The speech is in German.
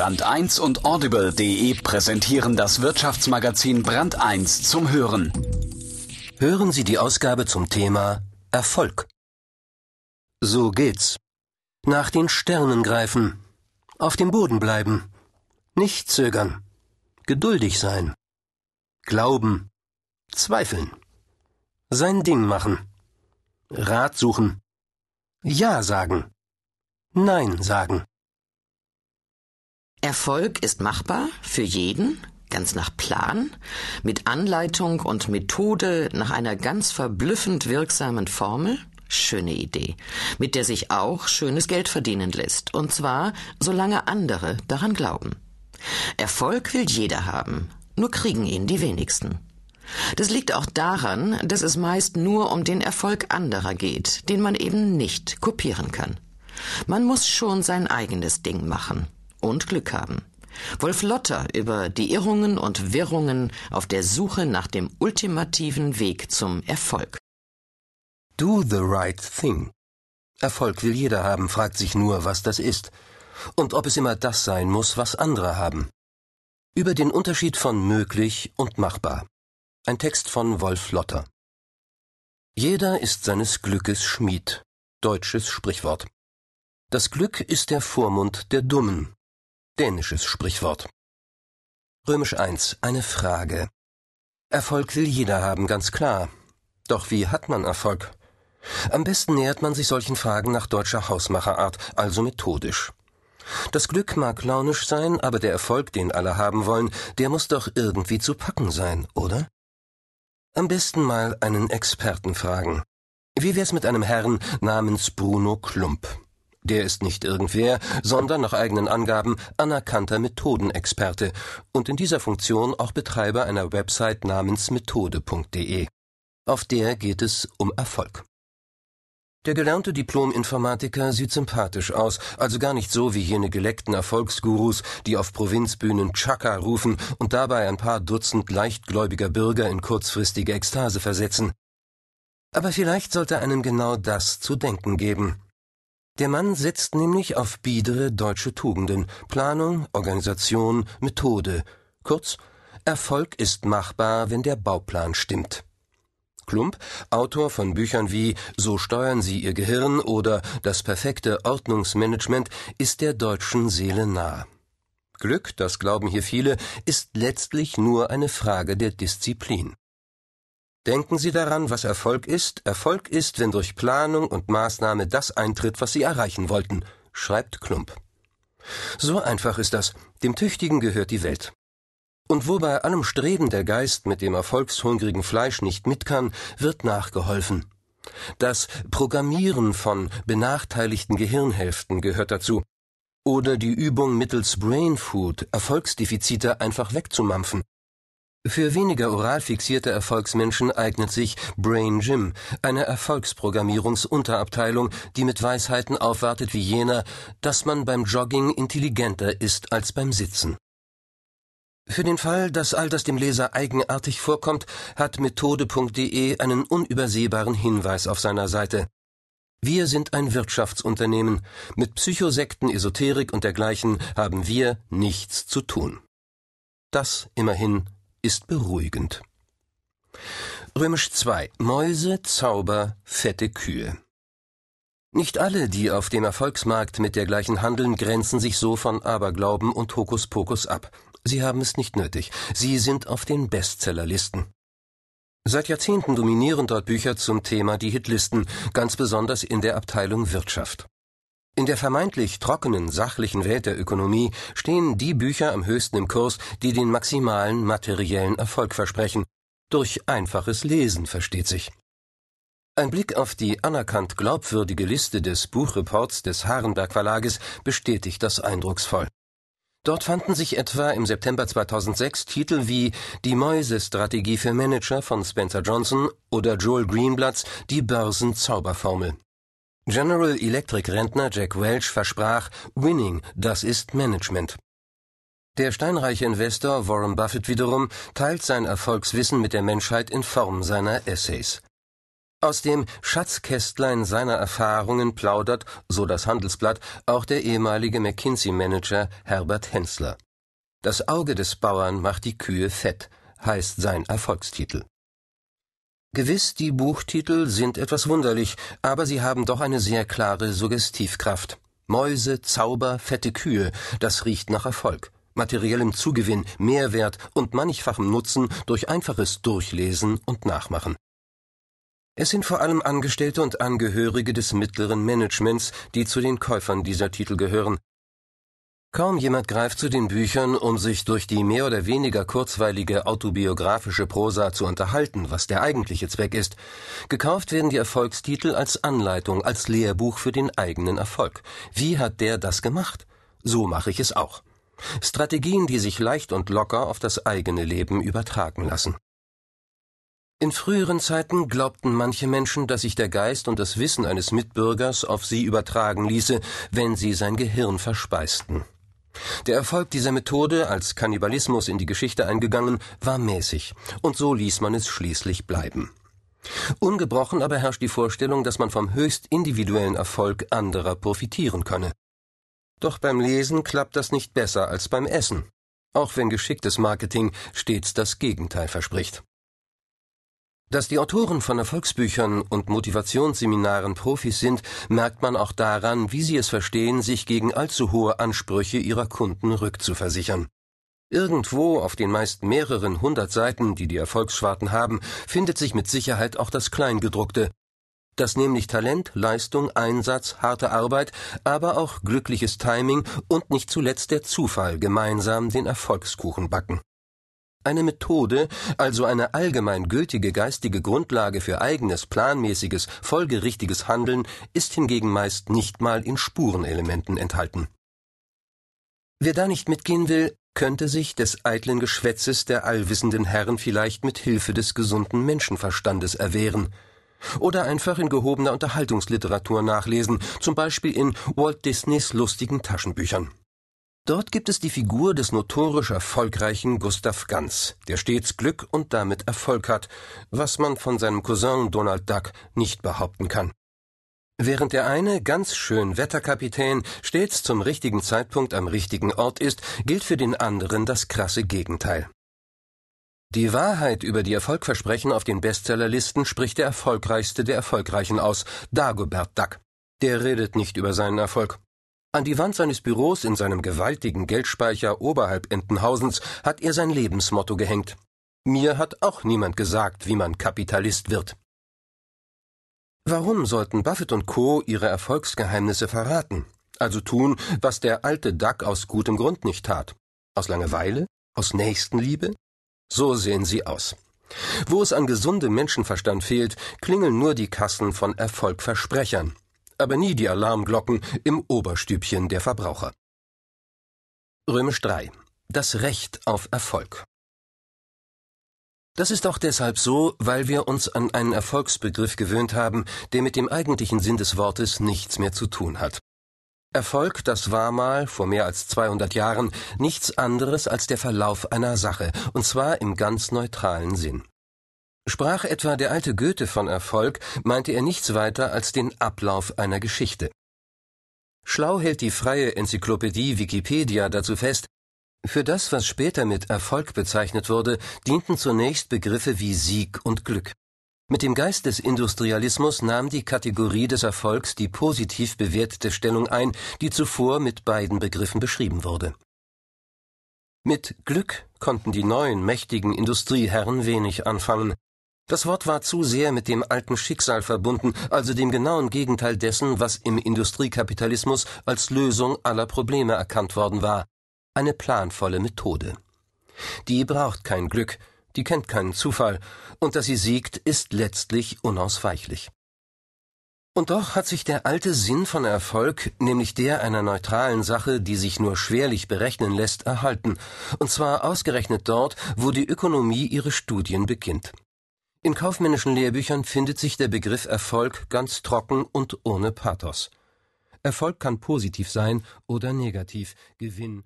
Brand 1 und Audible.de präsentieren das Wirtschaftsmagazin Brand 1 zum Hören. Hören Sie die Ausgabe zum Thema Erfolg. So geht's. Nach den Sternen greifen, auf dem Boden bleiben, nicht zögern, geduldig sein, glauben, zweifeln, sein Ding machen, Rat suchen, Ja sagen, Nein sagen. Erfolg ist machbar für jeden, ganz nach Plan, mit Anleitung und Methode nach einer ganz verblüffend wirksamen Formel. Schöne Idee, mit der sich auch schönes Geld verdienen lässt, und zwar solange andere daran glauben. Erfolg will jeder haben, nur kriegen ihn die wenigsten. Das liegt auch daran, dass es meist nur um den Erfolg anderer geht, den man eben nicht kopieren kann. Man muss schon sein eigenes Ding machen und Glück haben. Wolf Lotter über die Irrungen und Wirrungen auf der Suche nach dem ultimativen Weg zum Erfolg. Do the right thing. Erfolg will jeder haben, fragt sich nur, was das ist. Und ob es immer das sein muss, was andere haben. Über den Unterschied von möglich und machbar. Ein Text von Wolf Lotter. Jeder ist seines Glückes Schmied. Deutsches Sprichwort. Das Glück ist der Vormund der Dummen. Dänisches Sprichwort. Römisch 1. Eine Frage. Erfolg will jeder haben, ganz klar. Doch wie hat man Erfolg? Am besten nähert man sich solchen Fragen nach deutscher Hausmacherart, also methodisch. Das Glück mag launisch sein, aber der Erfolg, den alle haben wollen, der muss doch irgendwie zu packen sein, oder? Am besten mal einen Experten fragen. Wie wär's mit einem Herrn namens Bruno Klump? Der ist nicht irgendwer, sondern nach eigenen Angaben anerkannter Methodenexperte und in dieser Funktion auch Betreiber einer Website namens methode.de. Auf der geht es um Erfolg. Der gelernte Diplom-Informatiker sieht sympathisch aus, also gar nicht so wie jene geleckten Erfolgsgurus, die auf Provinzbühnen Chaka rufen und dabei ein paar Dutzend leichtgläubiger Bürger in kurzfristige Ekstase versetzen. Aber vielleicht sollte einem genau das zu denken geben. Der Mann setzt nämlich auf biedere deutsche Tugenden Planung, Organisation, Methode. Kurz, Erfolg ist machbar, wenn der Bauplan stimmt. Klump, Autor von Büchern wie So steuern Sie Ihr Gehirn oder Das perfekte Ordnungsmanagement, ist der deutschen Seele nah. Glück, das glauben hier viele, ist letztlich nur eine Frage der Disziplin. Denken Sie daran, was Erfolg ist. Erfolg ist, wenn durch Planung und Maßnahme das eintritt, was Sie erreichen wollten, schreibt Klump. So einfach ist das. Dem Tüchtigen gehört die Welt. Und wo bei allem Streben der Geist mit dem erfolgshungrigen Fleisch nicht mit kann, wird nachgeholfen. Das Programmieren von benachteiligten Gehirnhälften gehört dazu. Oder die Übung mittels Brain Food Erfolgsdefizite einfach wegzumampfen. Für weniger oral fixierte Erfolgsmenschen eignet sich Brain Gym, eine Erfolgsprogrammierungsunterabteilung, die mit Weisheiten aufwartet wie jener, dass man beim Jogging intelligenter ist als beim Sitzen. Für den Fall, dass all das dem Leser eigenartig vorkommt, hat methode.de einen unübersehbaren Hinweis auf seiner Seite. Wir sind ein Wirtschaftsunternehmen. Mit Psychosekten, Esoterik und dergleichen haben wir nichts zu tun. Das immerhin ist beruhigend. Römisch 2. Mäuse, Zauber, fette Kühe. Nicht alle, die auf dem Erfolgsmarkt mit dergleichen handeln, grenzen sich so von Aberglauben und Hokuspokus ab. Sie haben es nicht nötig. Sie sind auf den Bestsellerlisten. Seit Jahrzehnten dominieren dort Bücher zum Thema die Hitlisten, ganz besonders in der Abteilung Wirtschaft. In der vermeintlich trockenen, sachlichen Welt der Ökonomie stehen die Bücher am höchsten im Kurs, die den maximalen materiellen Erfolg versprechen. Durch einfaches Lesen versteht sich. Ein Blick auf die anerkannt glaubwürdige Liste des Buchreports des Harenberg Verlages bestätigt das eindrucksvoll. Dort fanden sich etwa im September 2006 Titel wie Die Mäusestrategie für Manager von Spencer Johnson oder Joel Greenblatts Die Börsenzauberformel. General Electric Rentner Jack Welch versprach, Winning, das ist Management. Der steinreiche Investor Warren Buffett wiederum teilt sein Erfolgswissen mit der Menschheit in Form seiner Essays. Aus dem Schatzkästlein seiner Erfahrungen plaudert, so das Handelsblatt, auch der ehemalige McKinsey-Manager Herbert Hensler. Das Auge des Bauern macht die Kühe fett, heißt sein Erfolgstitel. Gewiss, die Buchtitel sind etwas wunderlich, aber sie haben doch eine sehr klare Suggestivkraft. Mäuse, Zauber, fette Kühe, das riecht nach Erfolg, materiellem Zugewinn, Mehrwert und mannigfachem Nutzen durch einfaches Durchlesen und Nachmachen. Es sind vor allem Angestellte und Angehörige des mittleren Managements, die zu den Käufern dieser Titel gehören. Kaum jemand greift zu den Büchern, um sich durch die mehr oder weniger kurzweilige autobiografische Prosa zu unterhalten, was der eigentliche Zweck ist. Gekauft werden die Erfolgstitel als Anleitung, als Lehrbuch für den eigenen Erfolg. Wie hat der das gemacht? So mache ich es auch. Strategien, die sich leicht und locker auf das eigene Leben übertragen lassen. In früheren Zeiten glaubten manche Menschen, dass sich der Geist und das Wissen eines Mitbürgers auf sie übertragen ließe, wenn sie sein Gehirn verspeisten. Der Erfolg dieser Methode, als Kannibalismus in die Geschichte eingegangen, war mäßig, und so ließ man es schließlich bleiben. Ungebrochen aber herrscht die Vorstellung, dass man vom höchst individuellen Erfolg anderer profitieren könne. Doch beim Lesen klappt das nicht besser als beim Essen, auch wenn geschicktes Marketing stets das Gegenteil verspricht. Dass die Autoren von Erfolgsbüchern und Motivationsseminaren Profis sind, merkt man auch daran, wie sie es verstehen, sich gegen allzu hohe Ansprüche ihrer Kunden rückzuversichern. Irgendwo auf den meist mehreren hundert Seiten, die die Erfolgsschwarten haben, findet sich mit Sicherheit auch das Kleingedruckte, das nämlich Talent, Leistung, Einsatz, harte Arbeit, aber auch glückliches Timing und nicht zuletzt der Zufall gemeinsam den Erfolgskuchen backen. Eine Methode, also eine allgemein gültige geistige Grundlage für eigenes, planmäßiges, folgerichtiges Handeln, ist hingegen meist nicht mal in Spurenelementen enthalten. Wer da nicht mitgehen will, könnte sich des eitlen Geschwätzes der allwissenden Herren vielleicht mit Hilfe des gesunden Menschenverstandes erwehren. Oder einfach in gehobener Unterhaltungsliteratur nachlesen, zum Beispiel in Walt Disneys lustigen Taschenbüchern. Dort gibt es die Figur des notorisch erfolgreichen Gustav Ganz, der stets Glück und damit Erfolg hat, was man von seinem Cousin Donald Duck nicht behaupten kann. Während der eine ganz schön Wetterkapitän stets zum richtigen Zeitpunkt am richtigen Ort ist, gilt für den anderen das krasse Gegenteil. Die Wahrheit über die Erfolgversprechen auf den Bestsellerlisten spricht der erfolgreichste der Erfolgreichen aus, Dagobert Duck. Der redet nicht über seinen Erfolg. An die Wand seines Büros in seinem gewaltigen Geldspeicher oberhalb Entenhausens hat er sein Lebensmotto gehängt. Mir hat auch niemand gesagt, wie man Kapitalist wird. Warum sollten Buffett und Co. ihre Erfolgsgeheimnisse verraten? Also tun, was der alte Duck aus gutem Grund nicht tat. Aus Langeweile? Aus Nächstenliebe? So sehen sie aus. Wo es an gesundem Menschenverstand fehlt, klingeln nur die Kassen von Erfolgversprechern aber nie die Alarmglocken im Oberstübchen der Verbraucher. Römisch 3. Das Recht auf Erfolg. Das ist auch deshalb so, weil wir uns an einen Erfolgsbegriff gewöhnt haben, der mit dem eigentlichen Sinn des Wortes nichts mehr zu tun hat. Erfolg, das war mal, vor mehr als 200 Jahren, nichts anderes als der Verlauf einer Sache, und zwar im ganz neutralen Sinn. Sprach etwa der alte Goethe von Erfolg, meinte er nichts weiter als den Ablauf einer Geschichte. Schlau hält die freie Enzyklopädie Wikipedia dazu fest, für das, was später mit Erfolg bezeichnet wurde, dienten zunächst Begriffe wie Sieg und Glück. Mit dem Geist des Industrialismus nahm die Kategorie des Erfolgs die positiv bewertete Stellung ein, die zuvor mit beiden Begriffen beschrieben wurde. Mit Glück konnten die neuen mächtigen Industrieherren wenig anfangen, das Wort war zu sehr mit dem alten Schicksal verbunden, also dem genauen Gegenteil dessen, was im Industriekapitalismus als Lösung aller Probleme erkannt worden war. Eine planvolle Methode. Die braucht kein Glück, die kennt keinen Zufall, und dass sie siegt, ist letztlich unausweichlich. Und doch hat sich der alte Sinn von Erfolg, nämlich der einer neutralen Sache, die sich nur schwerlich berechnen lässt, erhalten, und zwar ausgerechnet dort, wo die Ökonomie ihre Studien beginnt. In kaufmännischen Lehrbüchern findet sich der Begriff Erfolg ganz trocken und ohne Pathos. Erfolg kann positiv sein oder negativ, Gewinn